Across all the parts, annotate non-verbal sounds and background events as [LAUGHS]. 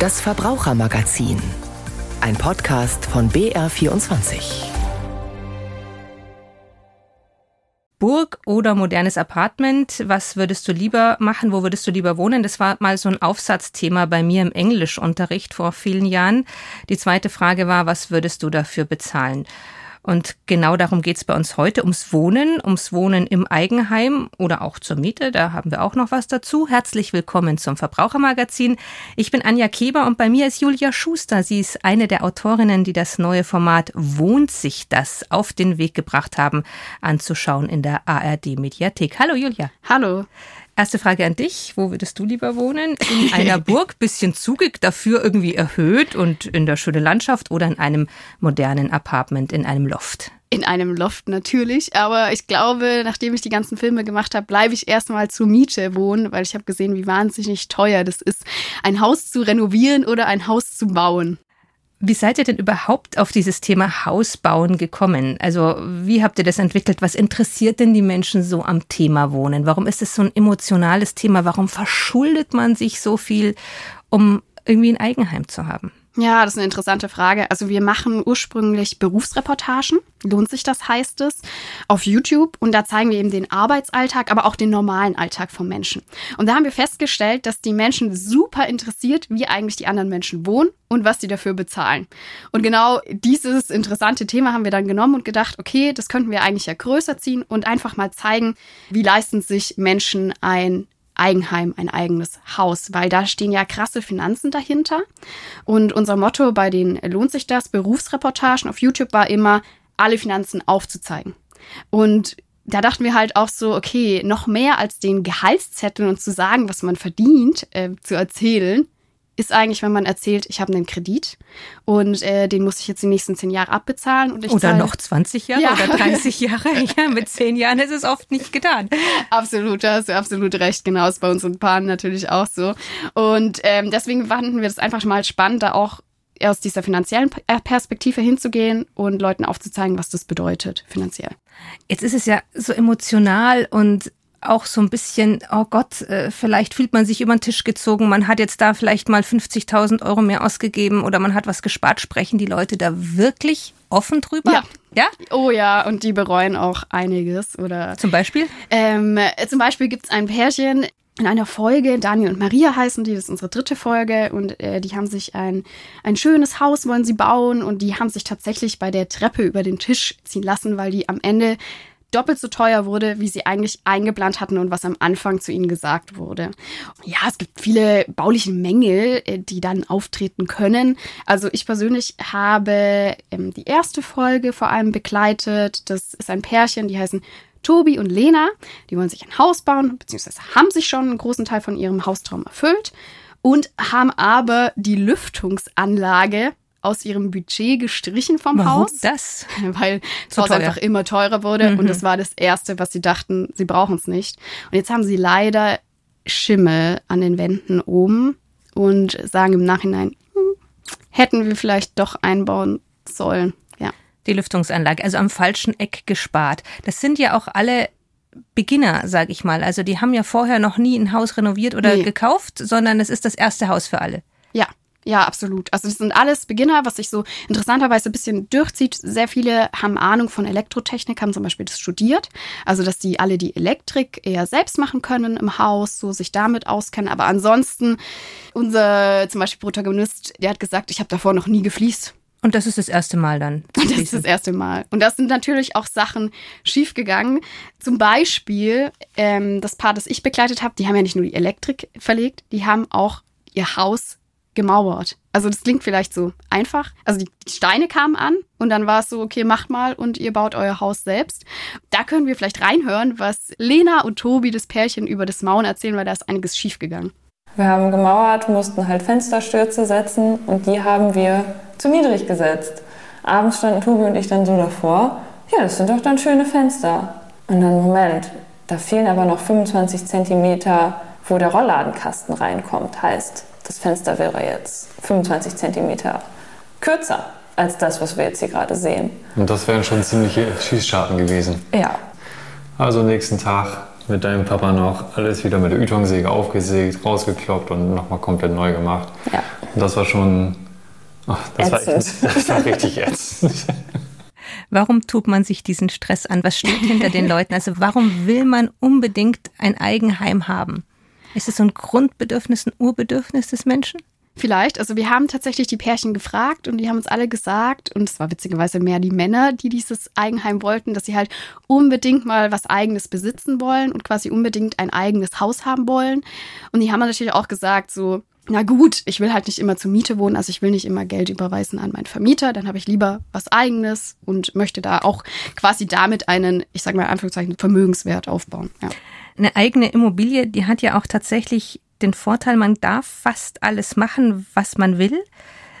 Das Verbrauchermagazin. Ein Podcast von BR24. Burg oder modernes Apartment? Was würdest du lieber machen? Wo würdest du lieber wohnen? Das war mal so ein Aufsatzthema bei mir im Englischunterricht vor vielen Jahren. Die zweite Frage war, was würdest du dafür bezahlen? Und genau darum geht es bei uns heute, ums Wohnen, ums Wohnen im Eigenheim oder auch zur Miete. Da haben wir auch noch was dazu. Herzlich willkommen zum Verbrauchermagazin. Ich bin Anja Keber und bei mir ist Julia Schuster. Sie ist eine der Autorinnen, die das neue Format Wohnt sich das auf den Weg gebracht haben, anzuschauen in der ARD Mediathek. Hallo Julia. Hallo. Erste Frage an dich. Wo würdest du lieber wohnen? In [LAUGHS] einer Burg, bisschen zugig, dafür irgendwie erhöht und in der schönen Landschaft oder in einem modernen Apartment, in einem Loft? In einem Loft natürlich, aber ich glaube, nachdem ich die ganzen Filme gemacht habe, bleibe ich erstmal zur Miete wohnen, weil ich habe gesehen, wie wahnsinnig teuer das ist, ein Haus zu renovieren oder ein Haus zu bauen. Wie seid ihr denn überhaupt auf dieses Thema Hausbauen gekommen? Also wie habt ihr das entwickelt? Was interessiert denn die Menschen so am Thema Wohnen? Warum ist es so ein emotionales Thema? Warum verschuldet man sich so viel, um irgendwie ein Eigenheim zu haben? Ja, das ist eine interessante Frage. Also wir machen ursprünglich Berufsreportagen, lohnt sich das, heißt es, auf YouTube. Und da zeigen wir eben den Arbeitsalltag, aber auch den normalen Alltag von Menschen. Und da haben wir festgestellt, dass die Menschen super interessiert, wie eigentlich die anderen Menschen wohnen und was sie dafür bezahlen. Und genau dieses interessante Thema haben wir dann genommen und gedacht, okay, das könnten wir eigentlich ja größer ziehen und einfach mal zeigen, wie leisten sich Menschen ein Eigenheim, ein eigenes Haus, weil da stehen ja krasse Finanzen dahinter. Und unser Motto bei den Lohnt sich das Berufsreportagen auf YouTube war immer, alle Finanzen aufzuzeigen. Und da dachten wir halt auch so, okay, noch mehr als den Gehaltszettel und zu sagen, was man verdient, äh, zu erzählen, ist eigentlich, wenn man erzählt, ich habe einen Kredit und äh, den muss ich jetzt die nächsten zehn Jahre abbezahlen. Und ich oder zahle, noch 20 Jahre ja. oder 30 Jahre. [LAUGHS] Ja, mit zehn Jahren ist es oft nicht getan. Absolut, da hast du absolut recht. Genau, ist bei uns und Paaren natürlich auch so. Und ähm, deswegen fanden wir das einfach mal spannend, da auch aus dieser finanziellen äh, Perspektive hinzugehen und Leuten aufzuzeigen, was das bedeutet finanziell. Jetzt ist es ja so emotional und auch so ein bisschen, oh Gott, äh, vielleicht fühlt man sich über den Tisch gezogen, man hat jetzt da vielleicht mal 50.000 Euro mehr ausgegeben oder man hat was gespart. Sprechen die Leute da wirklich offen drüber? Ja. Ja? Oh ja, und die bereuen auch einiges. Oder zum Beispiel? Ähm, zum Beispiel gibt es ein Pärchen, in einer Folge, Daniel und Maria heißen die, das ist unsere dritte Folge und äh, die haben sich ein, ein schönes Haus wollen sie bauen und die haben sich tatsächlich bei der Treppe über den Tisch ziehen lassen, weil die am Ende doppelt so teuer wurde, wie sie eigentlich eingeplant hatten und was am Anfang zu ihnen gesagt wurde. Ja, es gibt viele bauliche Mängel, äh, die dann auftreten können. Also ich persönlich habe ähm, die erste Folge vor allem begleitet. Das ist ein Pärchen, die heißen Tobi und Lena. Die wollen sich ein Haus bauen, beziehungsweise haben sich schon einen großen Teil von ihrem Haustraum erfüllt und haben aber die Lüftungsanlage aus ihrem Budget gestrichen vom Warum Haus. das? [LAUGHS] Weil das Haus einfach immer teurer wurde mhm. und das war das Erste, was sie dachten, sie brauchen es nicht. Und jetzt haben sie leider Schimmel an den Wänden oben und sagen im Nachhinein, hm, hätten wir vielleicht doch einbauen sollen. Ja. Die Lüftungsanlage, also am falschen Eck gespart. Das sind ja auch alle Beginner, sag ich mal. Also die haben ja vorher noch nie ein Haus renoviert oder nee. gekauft, sondern es ist das erste Haus für alle. Ja, ja, absolut. Also das sind alles Beginner, was sich so interessanterweise ein bisschen durchzieht. Sehr viele haben Ahnung von Elektrotechnik, haben zum Beispiel das studiert. Also dass die alle die Elektrik eher selbst machen können im Haus, so sich damit auskennen. Aber ansonsten, unser zum Beispiel Protagonist, der hat gesagt, ich habe davor noch nie gefliest. Und das ist das erste Mal dann. Und das ist das erste Mal. Und das sind natürlich auch Sachen schiefgegangen. Zum Beispiel ähm, das Paar, das ich begleitet habe, die haben ja nicht nur die Elektrik verlegt, die haben auch ihr Haus gemauert. Also das klingt vielleicht so einfach. Also die, Steine kamen an und dann war es so, okay, macht mal und ihr baut euer Haus selbst. Da können wir vielleicht reinhören, was Lena und Tobi, das Pärchen, über das Mauern erzählen, weil da ist einiges schiefgegangen. Wir haben gemauert, mussten halt Fensterstürze setzen und die haben wir zu niedrig gesetzt. Abends standen Tobi und ich dann so davor. Ja, das sind doch dann schöne Fenster. Und dann, Moment, da fehlen aber noch 25 Zentimeter, wo der Rollladenkasten reinkommt. Heißt, das Fenster wäre jetzt 25 cm kürzer als das, was wir jetzt hier gerade sehen. Und das wären schon ziemliche Schießscharten gewesen. Ja. Also nächsten Tag mit deinem Papa noch alles wieder mit der Ytongsäge aufgesägt, rausgekloppt und nochmal komplett neu gemacht. Ja. Und das war schon, ach, das, war das war richtig [LAUGHS] ätzend. Warum tut man sich diesen Stress an? Was steht hinter den Leuten? Also warum will man unbedingt ein Eigenheim haben? Ist es so ein Grundbedürfnis, ein Urbedürfnis des Menschen? Vielleicht. Also wir haben tatsächlich die Pärchen gefragt und die haben uns alle gesagt, und es war witzigerweise mehr die Männer, die dieses Eigenheim wollten, dass sie halt unbedingt mal was eigenes besitzen wollen und quasi unbedingt ein eigenes Haus haben wollen. Und die haben natürlich auch gesagt, so, na gut, ich will halt nicht immer zur Miete wohnen, also ich will nicht immer Geld überweisen an meinen Vermieter, dann habe ich lieber was eigenes und möchte da auch quasi damit einen, ich sage mal in Anführungszeichen, Vermögenswert aufbauen. Ja. Eine eigene Immobilie, die hat ja auch tatsächlich den Vorteil, man darf fast alles machen, was man will.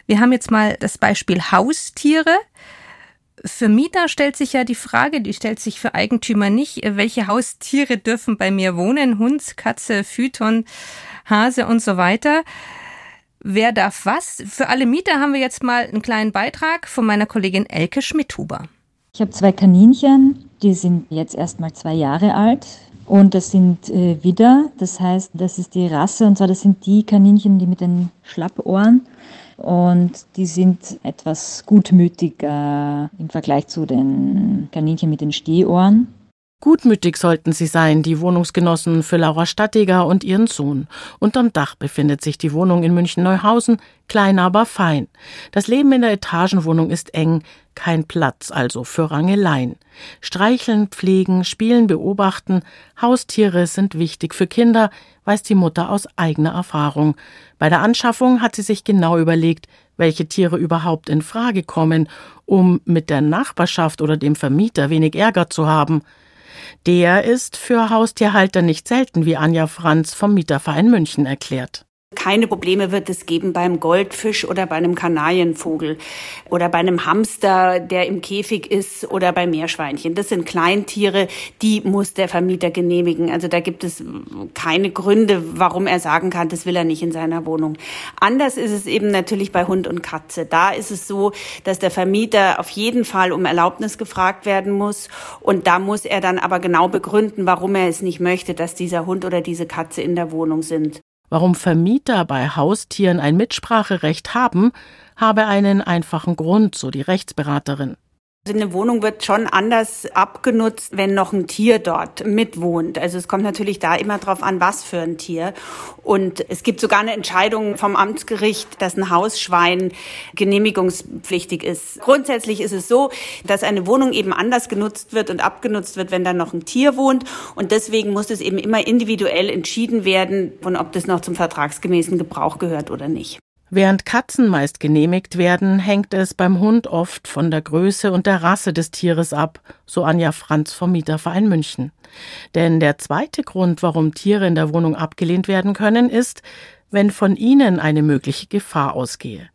Wir haben jetzt mal das Beispiel Haustiere. Für Mieter stellt sich ja die Frage, die stellt sich für Eigentümer nicht, welche Haustiere dürfen bei mir wohnen? Hund, Katze, Phyton, Hase und so weiter. Wer darf was? Für alle Mieter haben wir jetzt mal einen kleinen Beitrag von meiner Kollegin Elke Schmidhuber. Ich habe zwei Kaninchen, die sind jetzt erst mal zwei Jahre alt. Und das sind äh, Widder, das heißt, das ist die Rasse, und zwar das sind die Kaninchen, die mit den Schlappohren. Und die sind etwas gutmütiger im Vergleich zu den Kaninchen mit den Stehohren. Gutmütig sollten sie sein, die Wohnungsgenossen für Laura Stattiger und ihren Sohn. Unterm Dach befindet sich die Wohnung in München-Neuhausen, klein aber fein. Das Leben in der Etagenwohnung ist eng, kein Platz also für Rangeleien. Streicheln, pflegen, spielen, beobachten, Haustiere sind wichtig für Kinder, weiß die Mutter aus eigener Erfahrung. Bei der Anschaffung hat sie sich genau überlegt, welche Tiere überhaupt in Frage kommen, um mit der Nachbarschaft oder dem Vermieter wenig Ärger zu haben. Der ist für Haustierhalter nicht selten, wie Anja Franz vom Mieterverein München erklärt. Keine Probleme wird es geben beim Goldfisch oder bei einem Kanarienvogel oder bei einem Hamster, der im Käfig ist oder bei Meerschweinchen. Das sind Kleintiere, die muss der Vermieter genehmigen. Also da gibt es keine Gründe, warum er sagen kann, das will er nicht in seiner Wohnung. Anders ist es eben natürlich bei Hund und Katze. Da ist es so, dass der Vermieter auf jeden Fall um Erlaubnis gefragt werden muss und da muss er dann aber genau begründen, warum er es nicht möchte, dass dieser Hund oder diese Katze in der Wohnung sind. Warum Vermieter bei Haustieren ein Mitspracherecht haben, habe einen einfachen Grund, so die Rechtsberaterin. Also eine Wohnung wird schon anders abgenutzt, wenn noch ein Tier dort mitwohnt. Also es kommt natürlich da immer drauf an, was für ein Tier. Und es gibt sogar eine Entscheidung vom Amtsgericht, dass ein Hausschwein genehmigungspflichtig ist. Grundsätzlich ist es so, dass eine Wohnung eben anders genutzt wird und abgenutzt wird, wenn da noch ein Tier wohnt. Und deswegen muss es eben immer individuell entschieden werden, von ob das noch zum vertragsgemäßen Gebrauch gehört oder nicht. Während Katzen meist genehmigt werden, hängt es beim Hund oft von der Größe und der Rasse des Tieres ab, so Anja Franz vom Mieterverein München. Denn der zweite Grund, warum Tiere in der Wohnung abgelehnt werden können, ist, wenn von ihnen eine mögliche Gefahr ausgehe.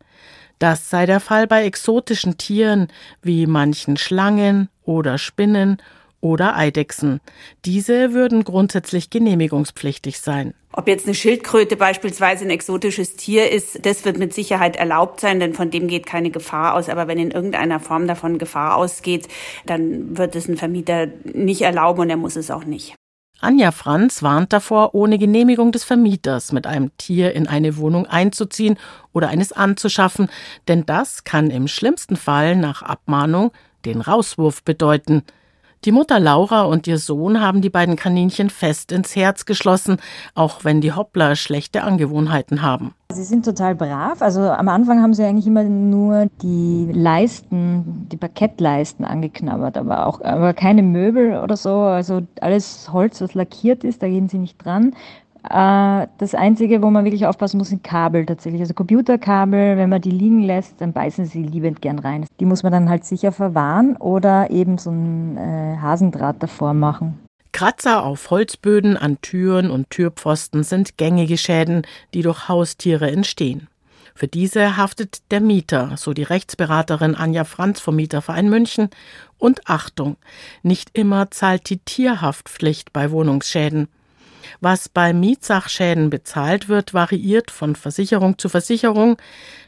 Das sei der Fall bei exotischen Tieren wie manchen Schlangen oder Spinnen oder Eidechsen. Diese würden grundsätzlich genehmigungspflichtig sein. Ob jetzt eine Schildkröte beispielsweise ein exotisches Tier ist, das wird mit Sicherheit erlaubt sein, denn von dem geht keine Gefahr aus. Aber wenn in irgendeiner Form davon Gefahr ausgeht, dann wird es ein Vermieter nicht erlauben und er muss es auch nicht. Anja Franz warnt davor, ohne Genehmigung des Vermieters mit einem Tier in eine Wohnung einzuziehen oder eines anzuschaffen, denn das kann im schlimmsten Fall nach Abmahnung den Rauswurf bedeuten. Die Mutter Laura und ihr Sohn haben die beiden Kaninchen fest ins Herz geschlossen, auch wenn die Hoppler schlechte Angewohnheiten haben. Sie sind total brav. Also am Anfang haben sie eigentlich immer nur die Leisten, die Parkettleisten angeknabbert, aber auch aber keine Möbel oder so. Also alles Holz, was lackiert ist, da gehen sie nicht dran. Äh, Das Einzige, wo man wirklich aufpassen muss, sind Kabel tatsächlich. Also Computerkabel, wenn man die liegen lässt, dann beißen sie liebend gern rein. Die muss man dann halt sicher verwahren oder eben so ein äh, Hasendraht davor machen. Kratzer auf Holzböden, an Türen und Türpfosten sind gängige Schäden, die durch Haustiere entstehen. Für diese haftet der Mieter, so die Rechtsberaterin Anja Franz vom Mieterverein München. Und Achtung, nicht immer zahlt die Tierhaftpflicht bei Wohnungsschäden. Was bei Mietsachschäden bezahlt wird, variiert von Versicherung zu Versicherung.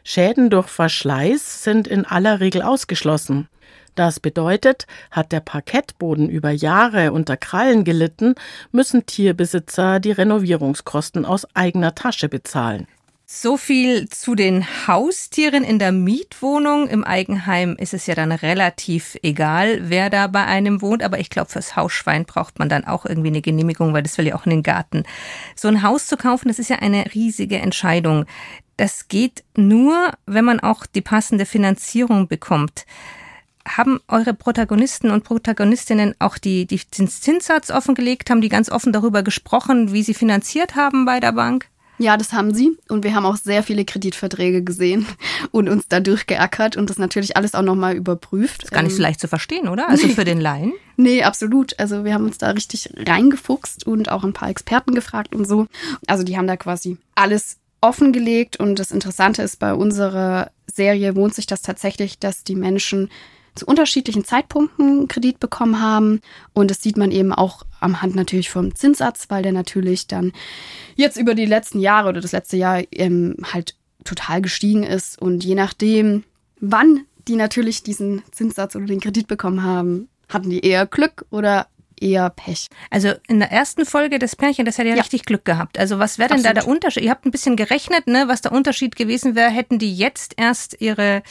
Schäden durch Verschleiß sind in aller Regel ausgeschlossen. Das bedeutet, hat der Parkettboden über Jahre unter Krallen gelitten, müssen Tierbesitzer die Renovierungskosten aus eigener Tasche bezahlen. So viel zu den Haustieren in der Mietwohnung. Im Eigenheim ist es ja dann relativ egal, wer da bei einem wohnt. Aber ich glaube, fürs Hausschwein braucht man dann auch irgendwie eine Genehmigung, weil das will ja auch in den Garten. So ein Haus zu kaufen, das ist ja eine riesige Entscheidung. Das geht nur, wenn man auch die passende Finanzierung bekommt. Haben eure Protagonisten und Protagonistinnen auch die, die, Zinssatz offengelegt? Haben die ganz offen darüber gesprochen, wie sie finanziert haben bei der Bank? Ja, das haben sie. Und wir haben auch sehr viele Kreditverträge gesehen [LAUGHS] und uns da durchgeackert und das natürlich alles auch nochmal überprüft. Ist gar nicht so ähm, leicht zu verstehen, oder? Also für den Laien? [LAUGHS] Nee, absolut. Also wir haben uns da richtig reingefuchst und auch ein paar Experten gefragt und so. Also die haben da quasi alles offengelegt und das Interessante ist bei unserer Serie wohnt sich das tatsächlich, dass die Menschen zu unterschiedlichen Zeitpunkten Kredit bekommen haben. Und das sieht man eben auch am Hand natürlich vom Zinssatz, weil der natürlich dann jetzt über die letzten Jahre oder das letzte Jahr ähm, halt total gestiegen ist. Und je nachdem, wann die natürlich diesen Zinssatz oder den Kredit bekommen haben, hatten die eher Glück oder eher Pech. Also in der ersten Folge des Pärchen, das hätte ja, ja. richtig Glück gehabt. Also was wäre denn Absolut. da der Unterschied? Ihr habt ein bisschen gerechnet, ne, was der Unterschied gewesen wäre, hätten die jetzt erst ihre,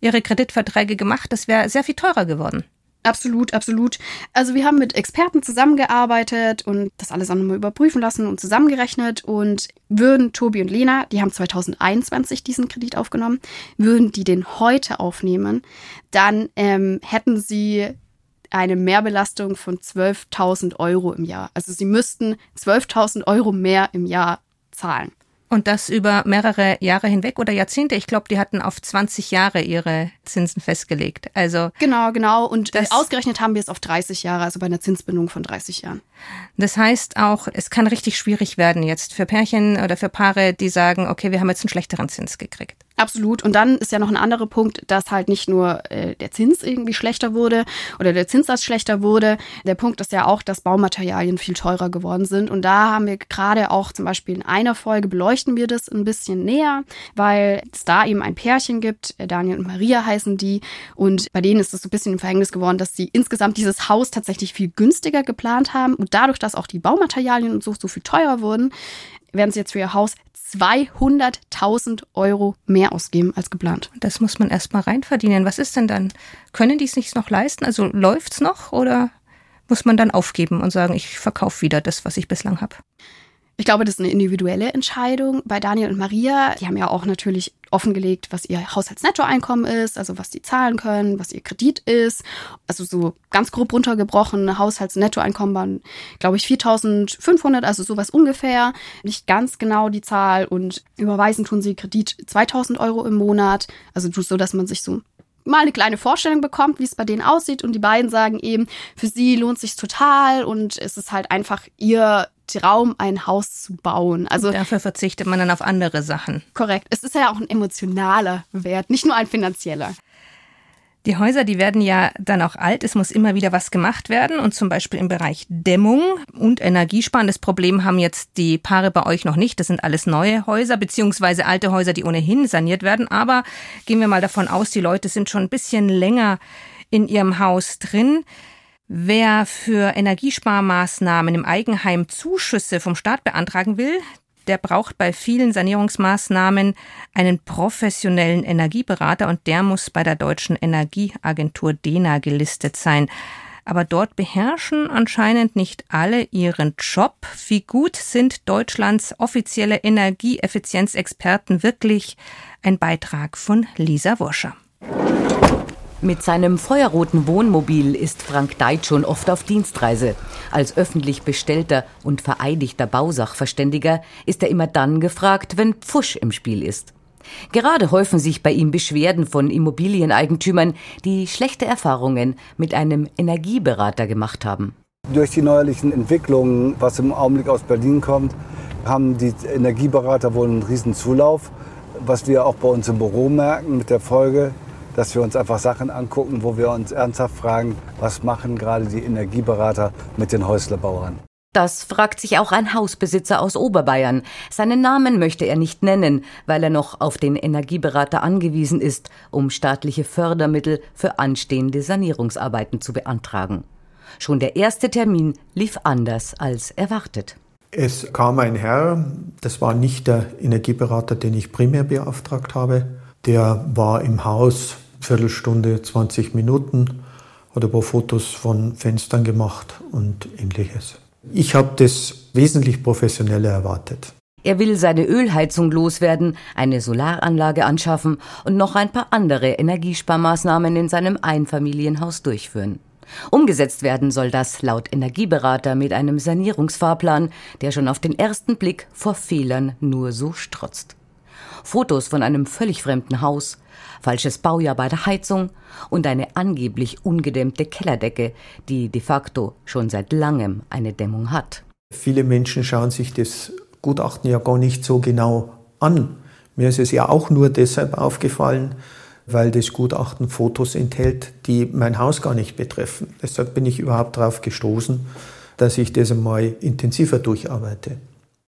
ihre Kreditverträge gemacht. Das wäre sehr viel teurer geworden. Absolut, absolut. Also wir haben mit Experten zusammengearbeitet und das alles auch nochmal überprüfen lassen und zusammengerechnet und würden Tobi und Lena, die haben 2021 diesen Kredit aufgenommen, würden die den heute aufnehmen, dann ähm, hätten sie eine Mehrbelastung von 12.000 Euro im Jahr. Also sie müssten 12.000 Euro mehr im Jahr zahlen. Und das über mehrere Jahre hinweg oder Jahrzehnte? Ich glaube, die hatten auf 20 Jahre ihre Zinsen festgelegt. Also genau, genau. Und das, ausgerechnet haben wir es auf 30 Jahre, also bei einer Zinsbindung von 30 Jahren. Das heißt auch, es kann richtig schwierig werden jetzt für Pärchen oder für Paare, die sagen, okay, wir haben jetzt einen schlechteren Zins gekriegt. Absolut. Und dann ist ja noch ein anderer Punkt, dass halt nicht nur äh, der Zins irgendwie schlechter wurde oder der Zinssatz schlechter wurde. Der Punkt ist ja auch, dass Baumaterialien viel teurer geworden sind. Und da haben wir gerade auch zum Beispiel in einer Folge beleuchten wir das ein bisschen näher, weil es da eben ein Pärchen gibt, äh, Daniel und Maria heißen die. Und bei denen ist es so ein bisschen im Verhängnis geworden, dass sie insgesamt dieses Haus tatsächlich viel günstiger geplant haben. Und dadurch, dass auch die Baumaterialien und so, so viel teurer wurden, werden sie jetzt für ihr Haus 200.000 Euro mehr ausgeben als geplant. Das muss man erst mal reinverdienen. Was ist denn dann? Können die es nicht noch leisten? Also läuft es noch oder muss man dann aufgeben und sagen, ich verkaufe wieder das, was ich bislang habe? Ich glaube, das ist eine individuelle Entscheidung. Bei Daniel und Maria, die haben ja auch natürlich offengelegt, was ihr Haushaltsnettoeinkommen ist, also was die zahlen können, was ihr Kredit ist. Also so ganz grob runtergebrochen, Haushaltsnettoeinkommen waren, glaube ich, 4500, also sowas ungefähr. Nicht ganz genau die Zahl und überweisen tun sie Kredit 2000 Euro im Monat. Also so, dass man sich so mal eine kleine Vorstellung bekommt, wie es bei denen aussieht. Und die beiden sagen eben, für sie lohnt sich total und es ist halt einfach ihr Traum, ein Haus zu bauen. Also dafür verzichtet man dann auf andere Sachen. Korrekt. Es ist ja auch ein emotionaler Wert, nicht nur ein finanzieller. Die Häuser, die werden ja dann auch alt. Es muss immer wieder was gemacht werden. Und zum Beispiel im Bereich Dämmung und Energiesparen. Das Problem haben jetzt die Paare bei euch noch nicht. Das sind alles neue Häuser, beziehungsweise alte Häuser, die ohnehin saniert werden. Aber gehen wir mal davon aus, die Leute sind schon ein bisschen länger in ihrem Haus drin. Wer für Energiesparmaßnahmen im Eigenheim Zuschüsse vom Staat beantragen will, der braucht bei vielen Sanierungsmaßnahmen einen professionellen Energieberater und der muss bei der deutschen Energieagentur DENA gelistet sein. Aber dort beherrschen anscheinend nicht alle ihren Job. Wie gut sind Deutschlands offizielle Energieeffizienzexperten wirklich? Ein Beitrag von Lisa Wurscher. Mit seinem feuerroten Wohnmobil ist Frank Deit schon oft auf Dienstreise. Als öffentlich bestellter und vereidigter Bausachverständiger ist er immer dann gefragt, wenn Pfusch im Spiel ist. Gerade häufen sich bei ihm Beschwerden von Immobilieneigentümern, die schlechte Erfahrungen mit einem Energieberater gemacht haben. Durch die neuerlichen Entwicklungen, was im Augenblick aus Berlin kommt, haben die Energieberater wohl einen riesen Zulauf, was wir auch bei uns im Büro merken mit der Folge, dass wir uns einfach Sachen angucken, wo wir uns ernsthaft fragen, was machen gerade die Energieberater mit den Häuslebauern. Das fragt sich auch ein Hausbesitzer aus Oberbayern. Seinen Namen möchte er nicht nennen, weil er noch auf den Energieberater angewiesen ist, um staatliche Fördermittel für anstehende Sanierungsarbeiten zu beantragen. Schon der erste Termin lief anders als erwartet. Es kam ein Herr, das war nicht der Energieberater, den ich primär beauftragt habe. Der war im Haus, Viertelstunde, 20 Minuten, hat ein paar Fotos von Fenstern gemacht und ähnliches. Ich habe das wesentlich professioneller erwartet. Er will seine Ölheizung loswerden, eine Solaranlage anschaffen und noch ein paar andere Energiesparmaßnahmen in seinem Einfamilienhaus durchführen. Umgesetzt werden soll das laut Energieberater mit einem Sanierungsfahrplan, der schon auf den ersten Blick vor Fehlern nur so strotzt. Fotos von einem völlig fremden Haus, falsches Baujahr bei der Heizung und eine angeblich ungedämmte Kellerdecke, die de facto schon seit langem eine Dämmung hat. Viele Menschen schauen sich das Gutachten ja gar nicht so genau an. Mir ist es ja auch nur deshalb aufgefallen, weil das Gutachten Fotos enthält, die mein Haus gar nicht betreffen. Deshalb bin ich überhaupt darauf gestoßen, dass ich das einmal intensiver durcharbeite.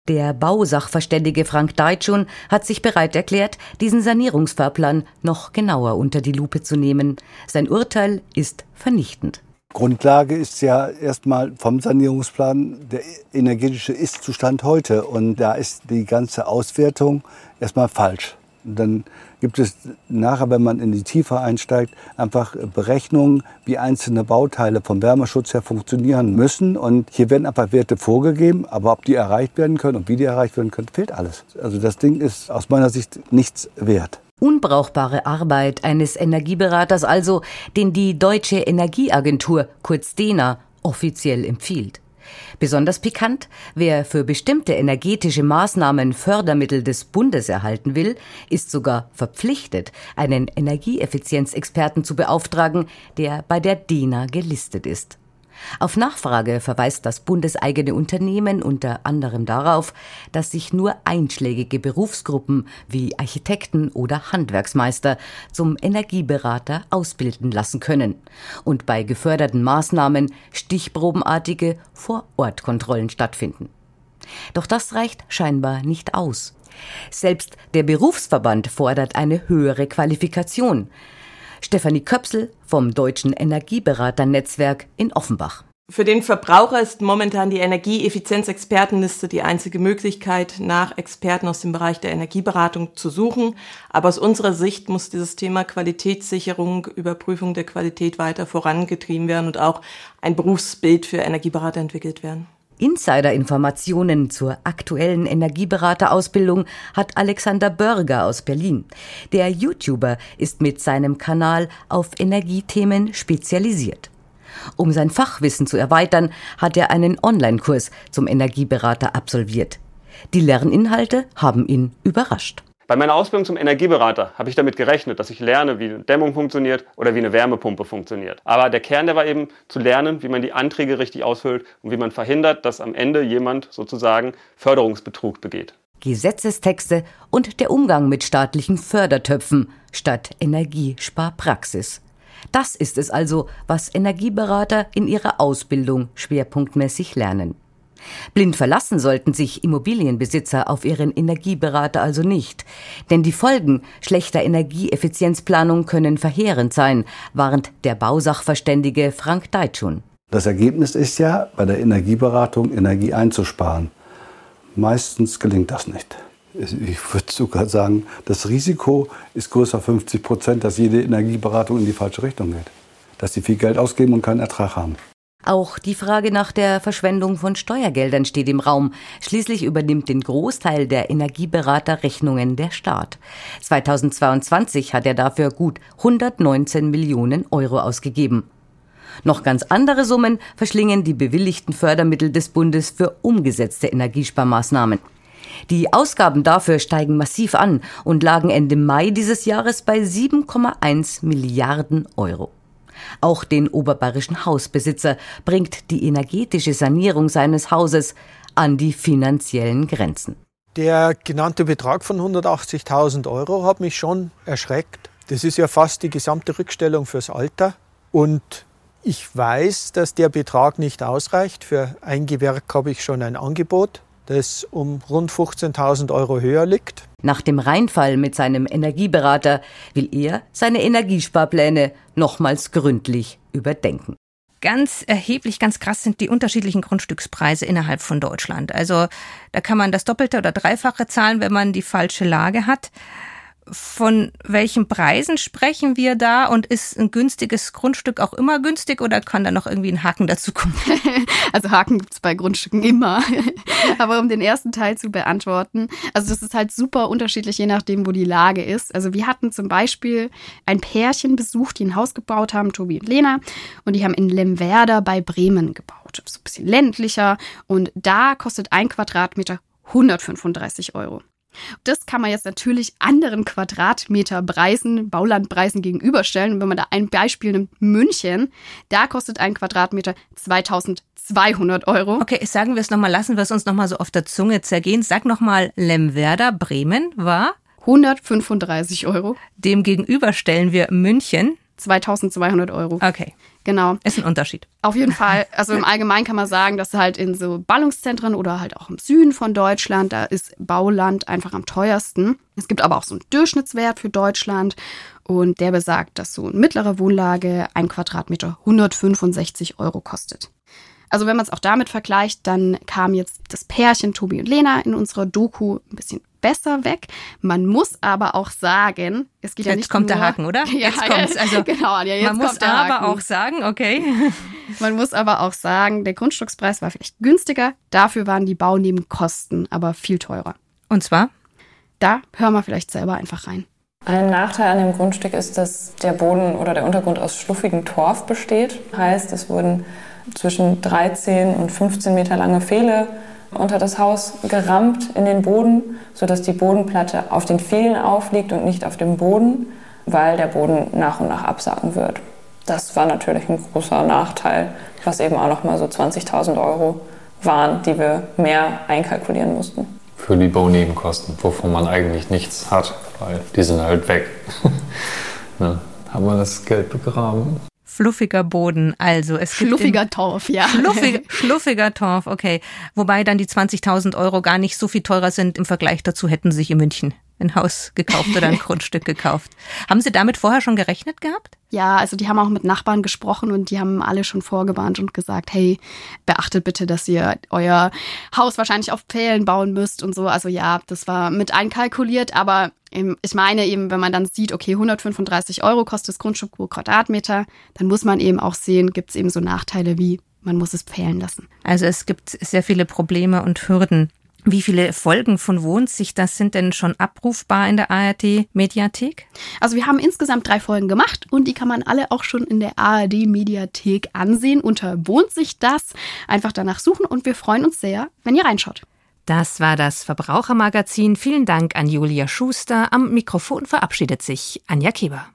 Der Bausachverständige Frank Deitschun hat sich bereit erklärt, diesen Sanierungsfahrplan noch genauer unter die Lupe zu nehmen. Sein Urteil ist vernichtend. Grundlage ist ja erstmal vom Sanierungsplan der energetische Ist-Zustand heute. Und da ist die ganze Auswertung erstmal falsch. Und dann gibt es nachher, wenn man in die Tiefe einsteigt, einfach Berechnungen, wie einzelne Bauteile vom Wärmeschutz her funktionieren müssen. Und hier werden einfach Werte vorgegeben, aber ob die erreicht werden können und wie die erreicht werden können, fehlt alles. Also das Ding ist aus meiner Sicht nichts wert. Unbrauchbare Arbeit eines Energieberaters also, den die Deutsche Energieagentur, kurz DENA, offiziell empfiehlt. Besonders pikant, wer für bestimmte energetische Maßnahmen Fördermittel des Bundes erhalten will, ist sogar verpflichtet, einen Energieeffizienzexperten zu beauftragen, der bei der DENA gelistet ist. Auf Nachfrage verweist das bundeseigene Unternehmen unter anderem darauf, dass sich nur einschlägige Berufsgruppen wie Architekten oder Handwerksmeister zum Energieberater ausbilden lassen können und bei geförderten Maßnahmen stichprobenartige Vorortkontrollen stattfinden. Doch das reicht scheinbar nicht aus. Selbst der Berufsverband fordert eine höhere Qualifikation. Stefanie Köpsel vom Deutschen Energieberaternetzwerk in Offenbach. Für den Verbraucher ist momentan die Energieeffizienzexpertenliste die einzige Möglichkeit, nach Experten aus dem Bereich der Energieberatung zu suchen. Aber aus unserer Sicht muss dieses Thema Qualitätssicherung, Überprüfung der Qualität weiter vorangetrieben werden und auch ein Berufsbild für Energieberater entwickelt werden. Insider-Informationen zur aktuellen Energieberaterausbildung hat Alexander Börger aus Berlin. Der YouTuber ist mit seinem Kanal auf Energiethemen spezialisiert. Um sein Fachwissen zu erweitern, hat er einen Online-Kurs zum Energieberater absolviert. Die Lerninhalte haben ihn überrascht. Bei meiner Ausbildung zum Energieberater habe ich damit gerechnet, dass ich lerne, wie eine Dämmung funktioniert oder wie eine Wärmepumpe funktioniert. Aber der Kern, der war eben zu lernen, wie man die Anträge richtig ausfüllt und wie man verhindert, dass am Ende jemand sozusagen Förderungsbetrug begeht. Gesetzestexte und der Umgang mit staatlichen Fördertöpfen statt Energiesparpraxis. Das ist es also, was Energieberater in ihrer Ausbildung schwerpunktmäßig lernen. Blind verlassen sollten sich Immobilienbesitzer auf ihren Energieberater also nicht. Denn die Folgen schlechter Energieeffizienzplanung können verheerend sein, warnt der Bausachverständige Frank Deitschun. Das Ergebnis ist ja, bei der Energieberatung Energie einzusparen. Meistens gelingt das nicht. Ich würde sogar sagen, das Risiko ist größer 50 Prozent, dass jede Energieberatung in die falsche Richtung geht. Dass sie viel Geld ausgeben und keinen Ertrag haben. Auch die Frage nach der Verschwendung von Steuergeldern steht im Raum. Schließlich übernimmt den Großteil der Energieberaterrechnungen der Staat. 2022 hat er dafür gut 119 Millionen Euro ausgegeben. Noch ganz andere Summen verschlingen die bewilligten Fördermittel des Bundes für umgesetzte Energiesparmaßnahmen. Die Ausgaben dafür steigen massiv an und lagen Ende Mai dieses Jahres bei 7,1 Milliarden Euro. Auch den oberbayerischen Hausbesitzer bringt die energetische Sanierung seines Hauses an die finanziellen Grenzen. Der genannte Betrag von 180.000 Euro hat mich schon erschreckt. Das ist ja fast die gesamte Rückstellung fürs Alter. Und Ich weiß, dass der Betrag nicht ausreicht. Für ein Gewerk habe ich schon ein Angebot, das um rund 15.000 Euro höher liegt. Nach dem Reinfall mit seinem Energieberater will er seine Energiesparpläne nochmals gründlich überdenken. Ganz erheblich, ganz krass sind die unterschiedlichen Grundstückspreise innerhalb von Deutschland. Also da kann man das Doppelte oder Dreifache zahlen, wenn man die falsche Lage hat. Von welchen Preisen sprechen wir da und ist ein günstiges Grundstück auch immer günstig oder kann da noch irgendwie ein Haken dazu kommen? [LAUGHS] Also Haken gibt es bei Grundstücken immer. [LAUGHS] Aber um den ersten Teil zu beantworten, also das ist halt super unterschiedlich, je nachdem, wo die Lage ist. Also wir hatten zum Beispiel ein Pärchen besucht, die ein Haus gebaut haben, Tobi und Lena, und die haben in Lemwerder bei Bremen gebaut. So ein bisschen ländlicher. Und da kostet ein Quadratmeter 135 Euro. Das kann man jetzt natürlich anderen Quadratmeterpreisen, Baulandpreisen gegenüberstellen. Und wenn man da ein Beispiel nimmt, München, da kostet ein Quadratmeter 2200 Euro. Okay, sagen wir es nochmal, lassen wir es uns nochmal so auf der Zunge zergehen. Sag nochmal, Lemwerder, Bremen war 135 Euro. Dem gegenüber stellen wir München. 2200 Euro. Okay. Genau. Ist ein Unterschied. Auf jeden Fall. Also im Allgemeinen kann man sagen, dass halt in so Ballungszentren oder halt auch im Süden von Deutschland, da ist Bauland einfach am teuersten. Es gibt aber auch so einen Durchschnittswert für Deutschland und der besagt, dass so eine mittlere Wohnlage ein Quadratmeter 165 Euro kostet. Also wenn man es auch damit vergleicht, dann kam jetzt das Pärchen Tobi und Lena in unserer Doku ein bisschen besser weg. Man muss aber auch sagen, es geht jetzt ja nicht kommt nur, der Haken, oder? [LAUGHS] Ja, jetzt kommt's. Also genau, ja, jetzt man muss aber auch sagen, okay. [LAUGHS] Man muss aber auch sagen, der Grundstückspreis war vielleicht günstiger, dafür waren die Baunebenkosten aber viel teurer. Und zwar? Da hören wir vielleicht selber einfach rein. Ein Nachteil an dem Grundstück ist, dass der Boden oder der Untergrund aus schluffigem Torf besteht. Heißt, es wurden zwischen 13 und 15 Meter lange Pfähle unter das Haus gerammt in den Boden, sodass die Bodenplatte auf den Pfählen aufliegt und nicht auf dem Boden, weil der Boden nach und nach absacken wird. Das war natürlich ein großer Nachteil, was eben auch noch mal so 20.000 Euro waren, die wir mehr einkalkulieren mussten. Für die Baunebenkosten, wovon man eigentlich nichts hat, weil die sind halt weg. [LAUGHS] ne? Haben wir das Geld begraben? Fluffiger Boden, also es gibt Schluffiger Torf, ja. Schluffig, [LAUGHS] schluffiger Torf, okay. Wobei dann die 20.000 Euro gar nicht so viel teurer sind im Vergleich dazu, hätten Sie sich in München ein Haus gekauft oder ein [LAUGHS] Grundstück gekauft. Haben Sie damit vorher schon gerechnet gehabt? Ja, also die haben auch mit Nachbarn gesprochen und die haben alle schon vorgewarnt und gesagt, hey, beachtet bitte, dass ihr euer Haus wahrscheinlich auf Pfählen bauen müsst und so. Also ja, das war mit einkalkuliert, aber ich meine eben, wenn man dann sieht, okay, 135 Euro kostet das Grundstück pro Quadratmeter, dann muss man eben auch sehen, gibt es eben so Nachteile wie, man muss es pfählen lassen. Also es gibt sehr viele Probleme und Hürden. Wie viele Folgen von Wohnsicht, das sind denn schon abrufbar in der ARD Mediathek? Also wir haben insgesamt drei Folgen gemacht und die kann man alle auch schon in der ARD Mediathek ansehen. Unter Wohnt sich das? Einfach danach suchen und wir freuen uns sehr, wenn ihr reinschaut. Das war das Verbrauchermagazin. Vielen Dank an Julia Schuster. Am Mikrofon verabschiedet sich Anja Keber.